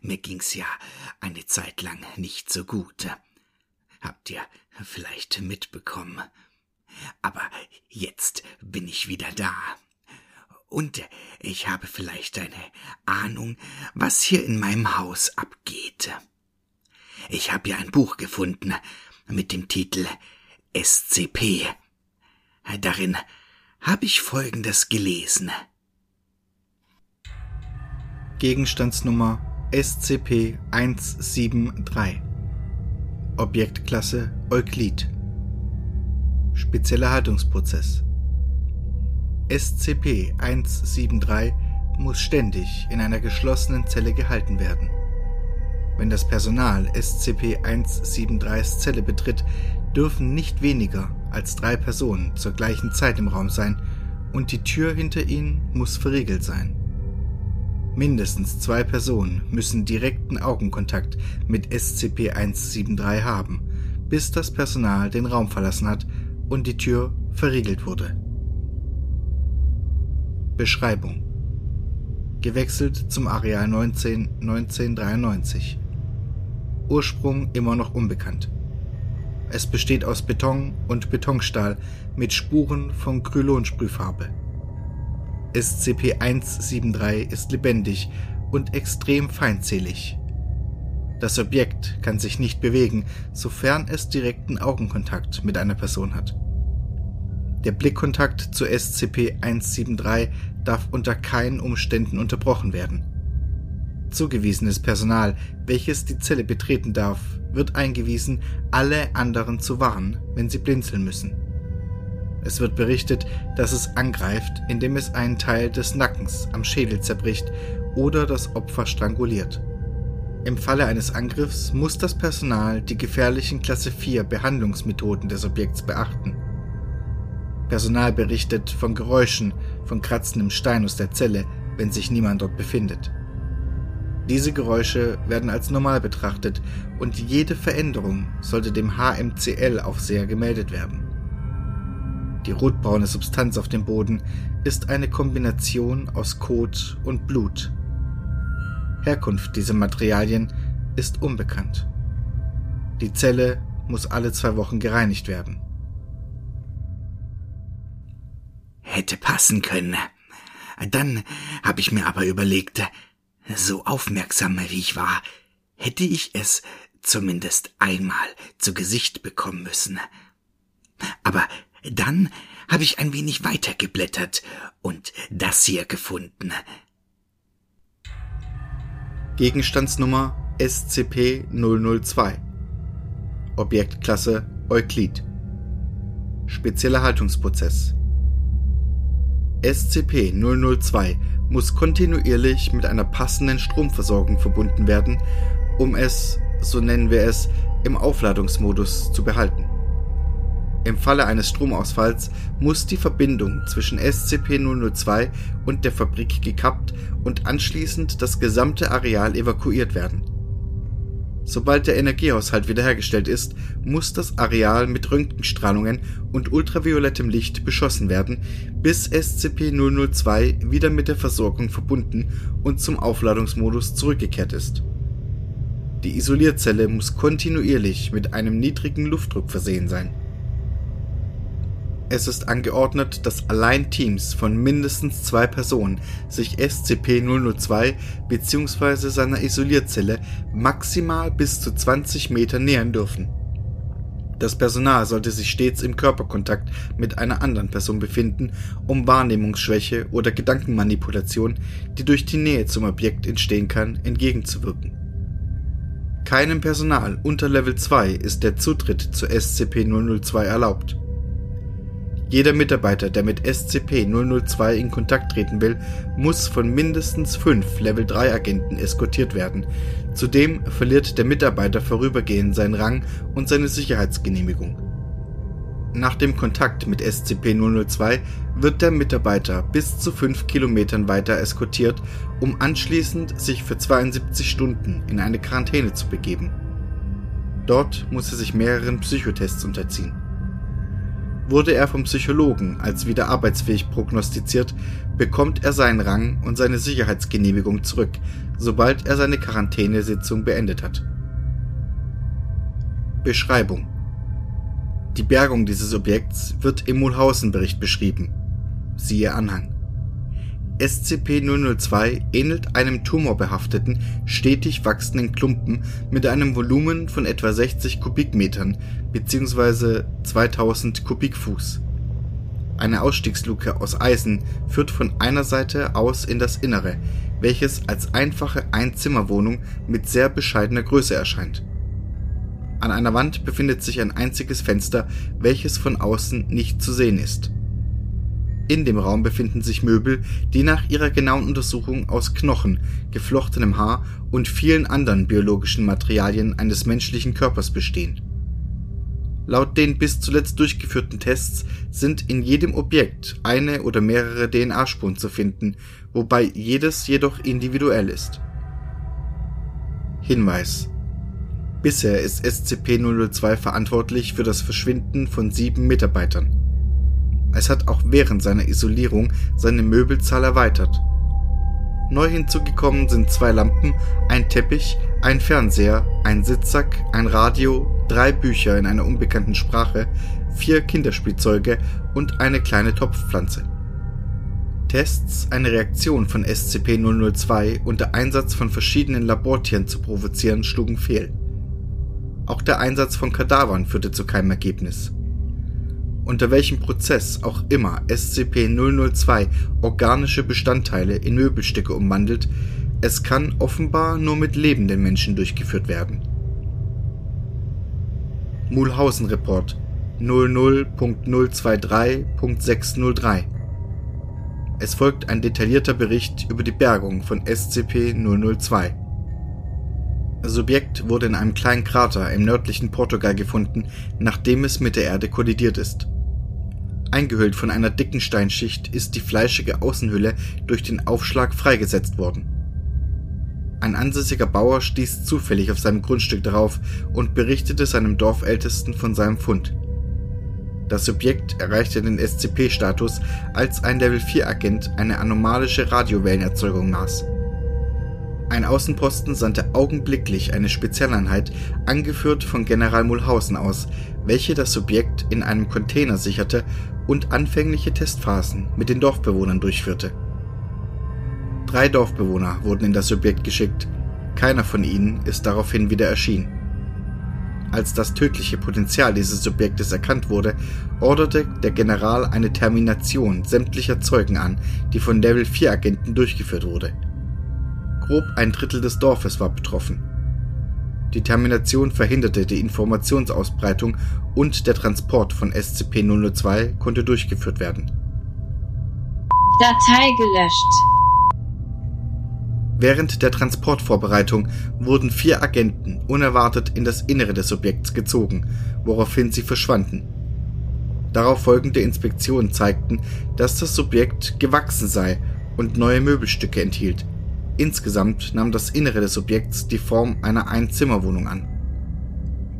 Mir ging's ja eine Zeit lang nicht so gut. Habt ihr vielleicht mitbekommen. Aber jetzt bin ich wieder da. Und ich habe vielleicht eine Ahnung, was hier in meinem Haus abgeht. Ich habe ja ein Buch gefunden mit dem Titel SCP. Darin habe ich Folgendes gelesen. Gegenstandsnummer SCP-173 Objektklasse Euklid Spezieller Haltungsprozess SCP-173 muss ständig in einer geschlossenen Zelle gehalten werden. Wenn das Personal SCP-173s Zelle betritt, dürfen nicht weniger als drei Personen zur gleichen Zeit im Raum sein und die Tür hinter ihnen muss verriegelt sein. Mindestens zwei Personen müssen direkten Augenkontakt mit SCP-173 haben, bis das Personal den Raum verlassen hat und die Tür verriegelt wurde. Beschreibung Gewechselt zum Areal 19 1993 Ursprung immer noch unbekannt. Es besteht aus Beton und Betonstahl mit Spuren von Krylonsprühfarbe. SCP-173 ist lebendig und extrem feindselig. Das Objekt kann sich nicht bewegen, sofern es direkten Augenkontakt mit einer Person hat. Der Blickkontakt zu SCP-173 darf unter keinen Umständen unterbrochen werden. Zugewiesenes Personal, welches die Zelle betreten darf, wird eingewiesen, alle anderen zu warnen, wenn sie blinzeln müssen. Es wird berichtet, dass es angreift, indem es einen Teil des Nackens am Schädel zerbricht oder das Opfer stranguliert. Im Falle eines Angriffs muss das Personal die gefährlichen Klasse 4 Behandlungsmethoden des Objekts beachten. Personal berichtet von Geräuschen, von kratzendem Stein aus der Zelle, wenn sich niemand dort befindet. Diese Geräusche werden als normal betrachtet und jede Veränderung sollte dem HMCL-Aufseher gemeldet werden. Die rotbraune Substanz auf dem Boden ist eine Kombination aus Kot und Blut. Herkunft dieser Materialien ist unbekannt. Die Zelle muss alle zwei Wochen gereinigt werden. Hätte passen können. Dann habe ich mir aber überlegt, so aufmerksam wie ich war, hätte ich es zumindest einmal zu Gesicht bekommen müssen. Aber dann habe ich ein wenig weiter geblättert und das hier gefunden. Gegenstandsnummer SCP-002 Objektklasse Euklid Spezieller Haltungsprozess SCP-002 muss kontinuierlich mit einer passenden Stromversorgung verbunden werden, um es, so nennen wir es, im Aufladungsmodus zu behalten. Im Falle eines Stromausfalls muss die Verbindung zwischen SCP-002 und der Fabrik gekappt und anschließend das gesamte Areal evakuiert werden. Sobald der Energiehaushalt wiederhergestellt ist, muss das Areal mit Röntgenstrahlungen und ultraviolettem Licht beschossen werden, bis SCP-002 wieder mit der Versorgung verbunden und zum Aufladungsmodus zurückgekehrt ist. Die Isolierzelle muss kontinuierlich mit einem niedrigen Luftdruck versehen sein es ist angeordnet, dass allein Teams von mindestens zwei Personen sich SCP-002 bzw. seiner Isolierzelle maximal bis zu 20 Meter nähern dürfen. Das Personal sollte sich stets im Körperkontakt mit einer anderen Person befinden, um Wahrnehmungsschwäche oder Gedankenmanipulation, die durch die Nähe zum Objekt entstehen kann, entgegenzuwirken. Keinem Personal unter Level 2 ist der Zutritt zu SCP-002 erlaubt. Jeder Mitarbeiter, der mit SCP-002 in Kontakt treten will, muss von mindestens fünf Level-3-Agenten eskortiert werden. Zudem verliert der Mitarbeiter vorübergehend seinen Rang und seine Sicherheitsgenehmigung. Nach dem Kontakt mit SCP-002 wird der Mitarbeiter bis zu fünf Kilometern weiter eskortiert, um anschließend sich für 72 Stunden in eine Quarantäne zu begeben. Dort muss er sich mehreren Psychotests unterziehen. Wurde er vom Psychologen als wieder arbeitsfähig prognostiziert, bekommt er seinen Rang und seine Sicherheitsgenehmigung zurück, sobald er seine Quarantänesitzung beendet hat. Beschreibung Die Bergung dieses Objekts wird im Mulhausen-Bericht beschrieben. Siehe Anhang. SCP-002 ähnelt einem tumorbehafteten, stetig wachsenden Klumpen mit einem Volumen von etwa 60 Kubikmetern bzw. 2000 Kubikfuß. Eine Ausstiegsluke aus Eisen führt von einer Seite aus in das Innere, welches als einfache Einzimmerwohnung mit sehr bescheidener Größe erscheint. An einer Wand befindet sich ein einziges Fenster, welches von außen nicht zu sehen ist in dem Raum befinden sich Möbel, die nach ihrer genauen Untersuchung aus Knochen, geflochtenem Haar und vielen anderen biologischen Materialien eines menschlichen Körpers bestehen. Laut den bis zuletzt durchgeführten Tests sind in jedem Objekt eine oder mehrere DNA-Spuren zu finden, wobei jedes jedoch individuell ist. Hinweis Bisher ist SCP-002 verantwortlich für das Verschwinden von sieben Mitarbeitern es hat auch während seiner Isolierung seine Möbelzahl erweitert. Neu hinzugekommen sind zwei Lampen, ein Teppich, ein Fernseher, ein Sitzsack, ein Radio, drei Bücher in einer unbekannten Sprache, vier Kinderspielzeuge und eine kleine Topfpflanze. Tests, eine Reaktion von SCP-002 und der Einsatz von verschiedenen Labortieren zu provozieren, schlugen fehl. Auch der Einsatz von Kadavern führte zu keinem Ergebnis unter welchem Prozess auch immer SCP-002 organische Bestandteile in Möbelstücke umwandelt, es kann offenbar nur mit lebenden Menschen durchgeführt werden. Mulhausen Report 00.023.603 Es folgt ein detaillierter Bericht über die Bergung von SCP-002. Subjekt wurde in einem kleinen Krater im nördlichen Portugal gefunden, nachdem es mit der Erde kollidiert ist Eingehüllt von einer dicken Steinschicht ist die fleischige Außenhülle durch den Aufschlag freigesetzt worden. Ein ansässiger Bauer stieß zufällig auf seinem Grundstück darauf und berichtete seinem Dorfältesten von seinem Fund. Das Subjekt erreichte den SCP-Status, als ein Level-4-Agent eine anomalische Radiowellenerzeugung maß. Ein Außenposten sandte augenblicklich eine Spezialeinheit, angeführt von General Mulhausen aus, welche das Subjekt in einem Container sicherte und anfängliche Testphasen mit den Dorfbewohnern durchführte. Drei Dorfbewohner wurden in das Subjekt geschickt, keiner von ihnen ist daraufhin wieder erschienen. Als das tödliche Potenzial dieses Subjektes erkannt wurde, orderte der General eine Termination sämtlicher Zeugen an, die von Level 4 Agenten durchgeführt wurde. Grob ein Drittel des Dorfes war betroffen. Die Termination verhinderte die Informationsausbreitung und der Transport von SCP-002 konnte durchgeführt werden. Datei gelöscht. Während der Transportvorbereitung wurden vier Agenten unerwartet in das Innere des Objekts gezogen, woraufhin sie verschwanden. Darauf folgende Inspektionen zeigten, dass das Subjekt gewachsen sei und neue Möbelstücke enthielt, Insgesamt nahm das Innere des Objekts die Form einer Einzimmerwohnung an.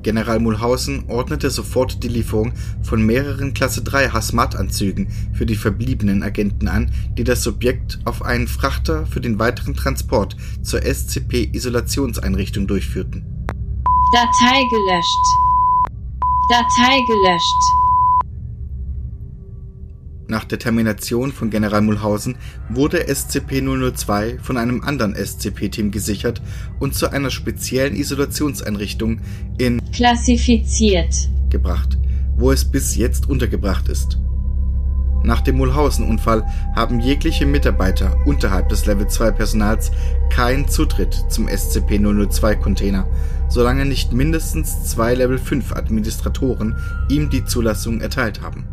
General Mulhausen ordnete sofort die Lieferung von mehreren Klasse 3 Hazmat-Anzügen für die verbliebenen Agenten an, die das Subjekt auf einen Frachter für den weiteren Transport zur SCP-Isolationseinrichtung durchführten. Datei gelöscht. Datei gelöscht. Nach der Termination von General Mulhausen wurde SCP-002 von einem anderen SCP-Team gesichert und zu einer speziellen Isolationseinrichtung in klassifiziert gebracht, wo es bis jetzt untergebracht ist. Nach dem Mulhausen-Unfall haben jegliche Mitarbeiter unterhalb des Level 2 Personals keinen Zutritt zum SCP-002-Container, solange nicht mindestens zwei Level 5 Administratoren ihm die Zulassung erteilt haben.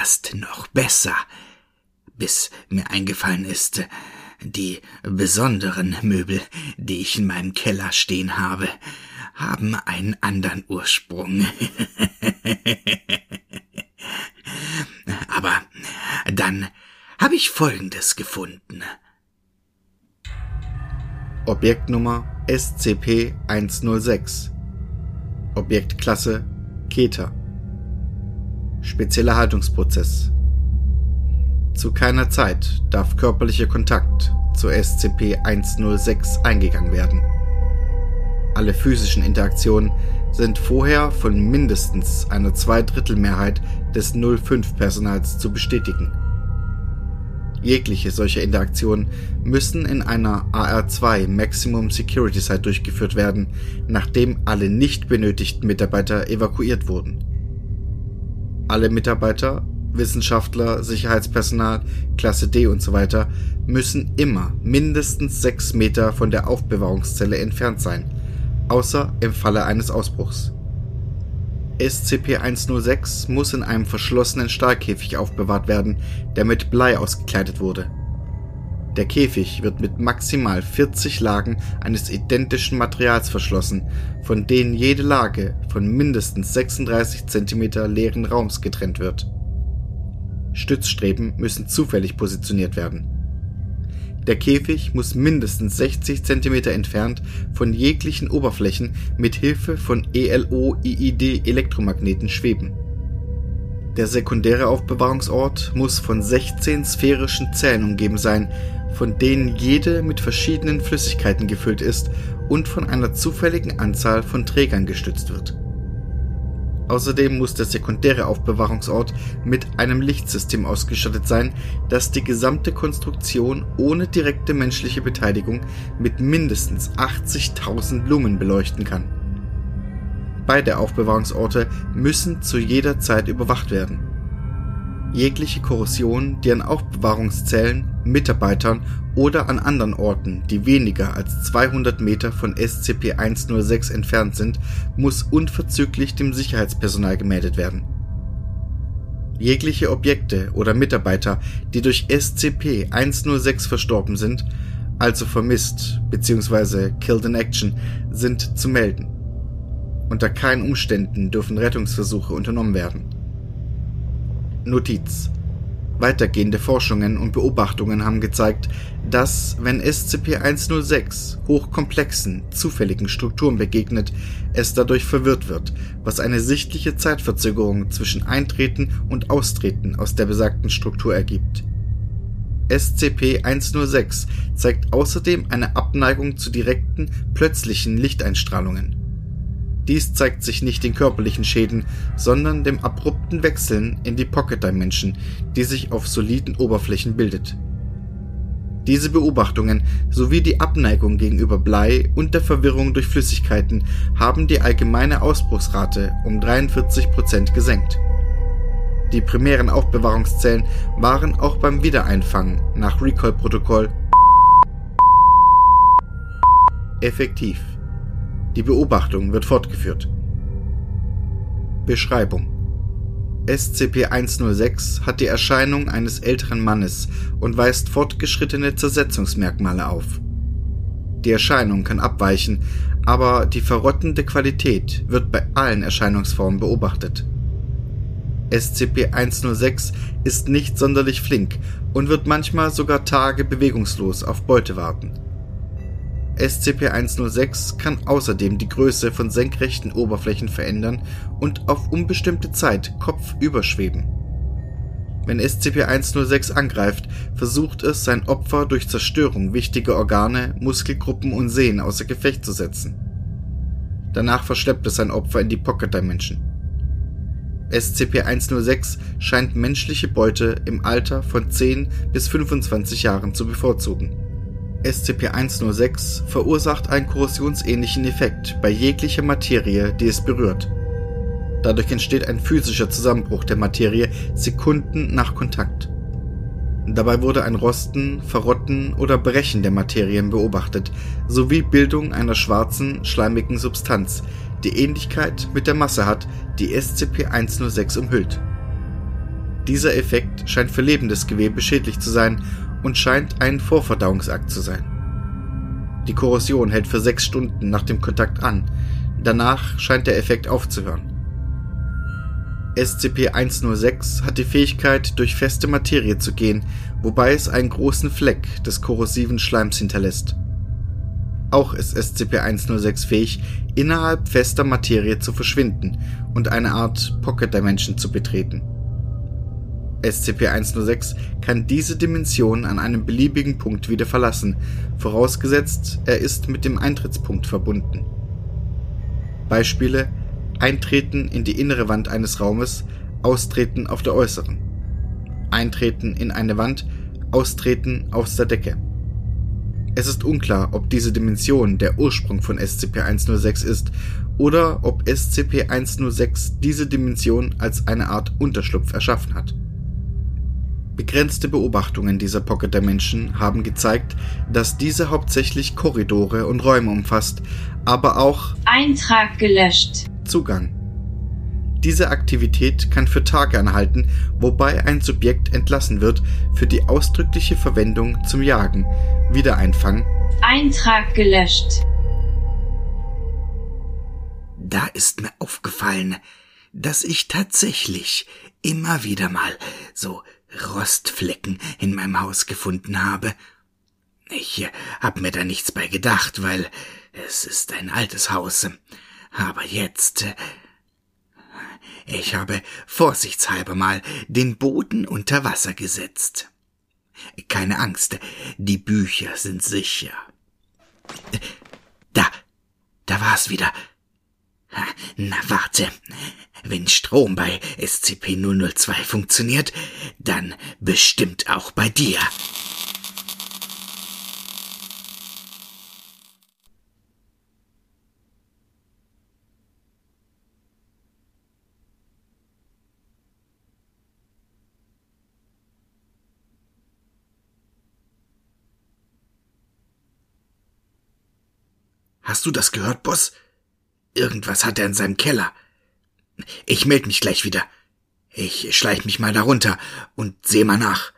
Passt noch besser, bis mir eingefallen ist, die besonderen Möbel, die ich in meinem Keller stehen habe, haben einen anderen Ursprung. Aber dann habe ich Folgendes gefunden. Objektnummer SCP-106 Objektklasse Keter. Spezieller Haltungsprozess. Zu keiner Zeit darf körperlicher Kontakt zur SCP-106 eingegangen werden. Alle physischen Interaktionen sind vorher von mindestens einer Zweidrittelmehrheit des 05-Personals zu bestätigen. Jegliche solcher Interaktionen müssen in einer AR2 Maximum Security Site durchgeführt werden, nachdem alle nicht benötigten Mitarbeiter evakuiert wurden. Alle Mitarbeiter, Wissenschaftler, Sicherheitspersonal, Klasse D und so weiter müssen immer mindestens sechs Meter von der Aufbewahrungszelle entfernt sein, außer im Falle eines Ausbruchs. SCP-106 muss in einem verschlossenen Stahlkäfig aufbewahrt werden, der mit Blei ausgekleidet wurde. Der Käfig wird mit maximal 40 Lagen eines identischen Materials verschlossen, von denen jede Lage von mindestens 36 cm leeren Raums getrennt wird. Stützstreben müssen zufällig positioniert werden. Der Käfig muss mindestens 60 cm entfernt von jeglichen Oberflächen mit Hilfe von ELO-IID-Elektromagneten schweben. Der sekundäre Aufbewahrungsort muss von 16 sphärischen Zellen umgeben sein, von denen jede mit verschiedenen Flüssigkeiten gefüllt ist und von einer zufälligen Anzahl von Trägern gestützt wird. Außerdem muss der sekundäre Aufbewahrungsort mit einem Lichtsystem ausgestattet sein, das die gesamte Konstruktion ohne direkte menschliche Beteiligung mit mindestens 80.000 Lumen beleuchten kann. Beide Aufbewahrungsorte müssen zu jeder Zeit überwacht werden. Jegliche Korrosion, die an Aufbewahrungszellen, Mitarbeitern oder an anderen Orten, die weniger als 200 Meter von SCP-106 entfernt sind, muss unverzüglich dem Sicherheitspersonal gemeldet werden. Jegliche Objekte oder Mitarbeiter, die durch SCP-106 verstorben sind, also vermisst bzw. killed in action, sind zu melden. Unter keinen Umständen dürfen Rettungsversuche unternommen werden. Notiz Weitergehende Forschungen und Beobachtungen haben gezeigt, dass, wenn SCP-106 hochkomplexen, zufälligen Strukturen begegnet, es dadurch verwirrt wird, was eine sichtliche Zeitverzögerung zwischen Eintreten und Austreten aus der besagten Struktur ergibt. SCP-106 zeigt außerdem eine Abneigung zu direkten, plötzlichen Lichteinstrahlungen. Dies zeigt sich nicht in körperlichen Schäden, sondern dem abrupten Wechseln in die Pocket Dimension, die sich auf soliden Oberflächen bildet. Diese Beobachtungen sowie die Abneigung gegenüber Blei und der Verwirrung durch Flüssigkeiten haben die allgemeine Ausbruchsrate um 43% gesenkt. Die primären Aufbewahrungszellen waren auch beim Wiedereinfangen nach Recall-Protokoll effektiv. Die Beobachtung wird fortgeführt. Beschreibung SCP-106 hat die Erscheinung eines älteren Mannes und weist fortgeschrittene Zersetzungsmerkmale auf. Die Erscheinung kann abweichen, aber die verrottende Qualität wird bei allen Erscheinungsformen beobachtet. SCP-106 ist nicht sonderlich flink und wird manchmal sogar Tage bewegungslos auf Beute warten. SCP-106 kann außerdem die Größe von senkrechten Oberflächen verändern und auf unbestimmte Zeit kopfüber schweben. Wenn SCP-106 angreift, versucht es, sein Opfer durch Zerstörung wichtiger Organe, Muskelgruppen und Sehnen außer Gefecht zu setzen. Danach verschleppt es sein Opfer in die Pocket Dimension. SCP-106 scheint menschliche Beute im Alter von 10 bis 25 Jahren zu bevorzugen. SCP-106 verursacht einen korrosionsähnlichen Effekt bei jeglicher Materie, die es berührt. Dadurch entsteht ein physischer Zusammenbruch der Materie Sekunden nach Kontakt. Dabei wurde ein Rosten, Verrotten oder Brechen der Materien beobachtet, sowie Bildung einer schwarzen, schleimigen Substanz, die Ähnlichkeit mit der Masse hat, die SCP-106 umhüllt. Dieser Effekt scheint für lebendes Gewebe schädlich zu sein und scheint ein Vorverdauungsakt zu sein. Die Korrosion hält für sechs Stunden nach dem Kontakt an, danach scheint der Effekt aufzuhören. SCP-106 hat die Fähigkeit, durch feste Materie zu gehen, wobei es einen großen Fleck des korrosiven Schleims hinterlässt. Auch ist SCP-106 fähig, innerhalb fester Materie zu verschwinden und eine Art Pocket Dimension zu betreten. SCP-106 kann diese Dimension an einem beliebigen Punkt wieder verlassen, vorausgesetzt er ist mit dem Eintrittspunkt verbunden. Beispiele Eintreten in die innere Wand eines Raumes, Austreten auf der äußeren. Eintreten in eine Wand, Austreten aus der Decke. Es ist unklar, ob diese Dimension der Ursprung von SCP-106 ist oder ob SCP-106 diese Dimension als eine Art Unterschlupf erschaffen hat. Begrenzte Beobachtungen dieser Pocket Dimension haben gezeigt, dass diese hauptsächlich Korridore und Räume umfasst, aber auch Eintrag gelöscht. Zugang. Diese Aktivität kann für Tage anhalten, wobei ein Subjekt entlassen wird für die ausdrückliche Verwendung zum Jagen, Wiedereinfang. Eintrag gelöscht. Da ist mir aufgefallen, dass ich tatsächlich immer wieder mal so Rostflecken in meinem Haus gefunden habe. Ich hab mir da nichts bei gedacht, weil es ist ein altes Haus. Aber jetzt. Ich habe vorsichtshalber mal den Boden unter Wasser gesetzt. Keine Angst, die Bücher sind sicher. Da, da war's wieder. Na warte, wenn Strom bei SCP-002 funktioniert, dann bestimmt auch bei dir. Hast du das gehört, Boss? Irgendwas hat er in seinem Keller. Ich meld mich gleich wieder. Ich schleich mich mal darunter und seh mal nach.